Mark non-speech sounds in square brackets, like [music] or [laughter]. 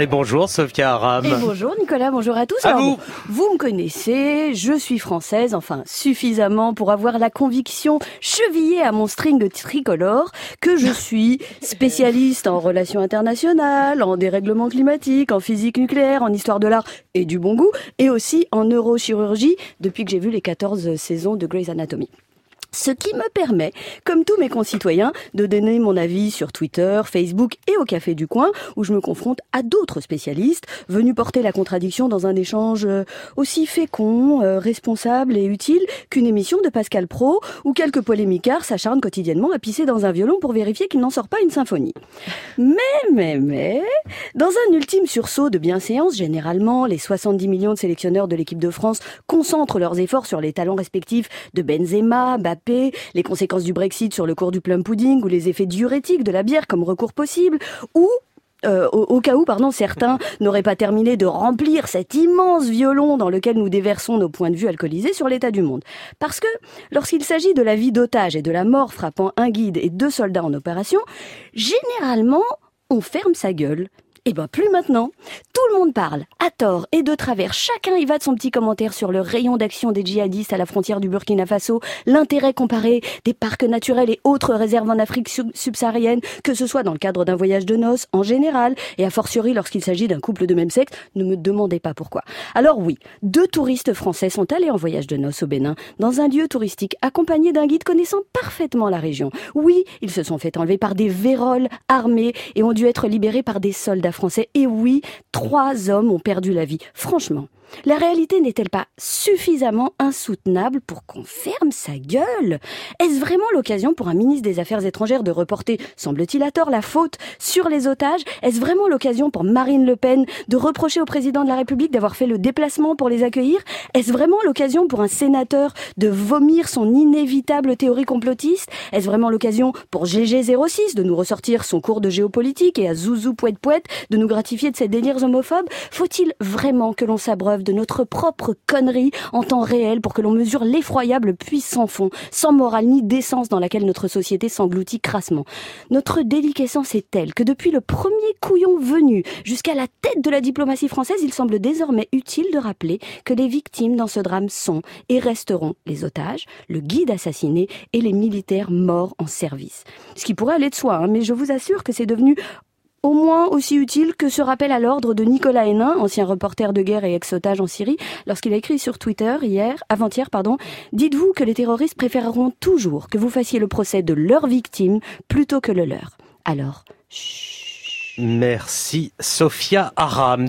Et bonjour Sophia Aram. Et bonjour Nicolas, bonjour à tous. À vous. vous me connaissez, je suis française, enfin suffisamment pour avoir la conviction chevillée à mon string tricolore que je suis spécialiste en relations internationales, en dérèglement climatique, en physique nucléaire, en histoire de l'art et du bon goût, et aussi en neurochirurgie depuis que j'ai vu les 14 saisons de Grey's Anatomy. Ce qui me permet, comme tous mes concitoyens, de donner mon avis sur Twitter, Facebook et au Café du Coin, où je me confronte à d'autres spécialistes venus porter la contradiction dans un échange euh, aussi fécond, euh, responsable et utile qu'une émission de Pascal Pro, où quelques polémicards s'acharnent quotidiennement à pisser dans un violon pour vérifier qu'il n'en sort pas une symphonie. Mais, mais, mais, dans un ultime sursaut de bienséance, généralement, les 70 millions de sélectionneurs de l'équipe de France concentrent leurs efforts sur les talents respectifs de Benzema, les conséquences du Brexit sur le cours du plum pudding ou les effets diurétiques de la bière comme recours possible, ou euh, au, cas où, pardon, certains [laughs] n'auraient pas terminé de remplir cet immense violon dans lequel nous déversons nos points de vue alcoolisés sur l'état du monde. Parce que, lorsqu'il s'agit de la vie d'otage et de la mort frappant un guide et deux soldats en opération, généralement, on ferme sa gueule eh ben plus maintenant. Tout le monde parle, à tort et de travers. Chacun y va de son petit commentaire sur le rayon d'action des djihadistes à la frontière du Burkina Faso, l'intérêt comparé des parcs naturels et autres réserves en Afrique subsaharienne, que ce soit dans le cadre d'un voyage de noces en général, et a fortiori lorsqu'il s'agit d'un couple de même sexe, ne me demandez pas pourquoi. Alors oui, deux touristes français sont allés en voyage de noces au Bénin, dans un lieu touristique accompagné d'un guide connaissant parfaitement la région. Oui, ils se sont fait enlever par des véroles armés et ont dû être libérés par des soldats Et oui, trois hommes ont perdu la vie. Franchement, la réalité n'est-elle pas suffisamment insoutenable pour qu'on ferme sa gueule? Est-ce vraiment l'occasion pour un ministre des Affaires étrangères de reporter, semble-t-il à tort, la faute sur les otages? Est-ce vraiment l'occasion pour Marine Le Pen de reprocher au président de la République d'avoir fait le déplacement pour les accueillir? Est-ce vraiment l'occasion pour un sénateur de vomir son inévitable théorie complotiste? Est-ce vraiment l'occasion pour GG06 de nous ressortir son cours de géopolitique et à Zouzou Pouet Pouet de nous gratifier de ses délires homophobes Faut-il vraiment que l'on s'abreuve de notre propre connerie en temps réel pour que l'on mesure l'effroyable puissant fond, sans morale ni décence dans laquelle notre société s'engloutit crassement? Notre déliquescence est telle que depuis le premier couillon venu jusqu'à la tête de la diplomatie française, il semble désormais utile de rappeler que les victimes dans ce drame sont et resteront les otages, le guide assassiné et les militaires morts en service. Ce qui pourrait aller de soi, hein, mais je vous assure que c'est devenu au moins aussi utile que ce rappel à l'ordre de Nicolas Hénin, ancien reporter de guerre et ex-otage en Syrie, lorsqu'il a écrit sur Twitter hier, avant-hier, pardon, dites-vous que les terroristes préféreront toujours que vous fassiez le procès de leurs victimes plutôt que le leur. Alors, chut. Merci Sophia Aram.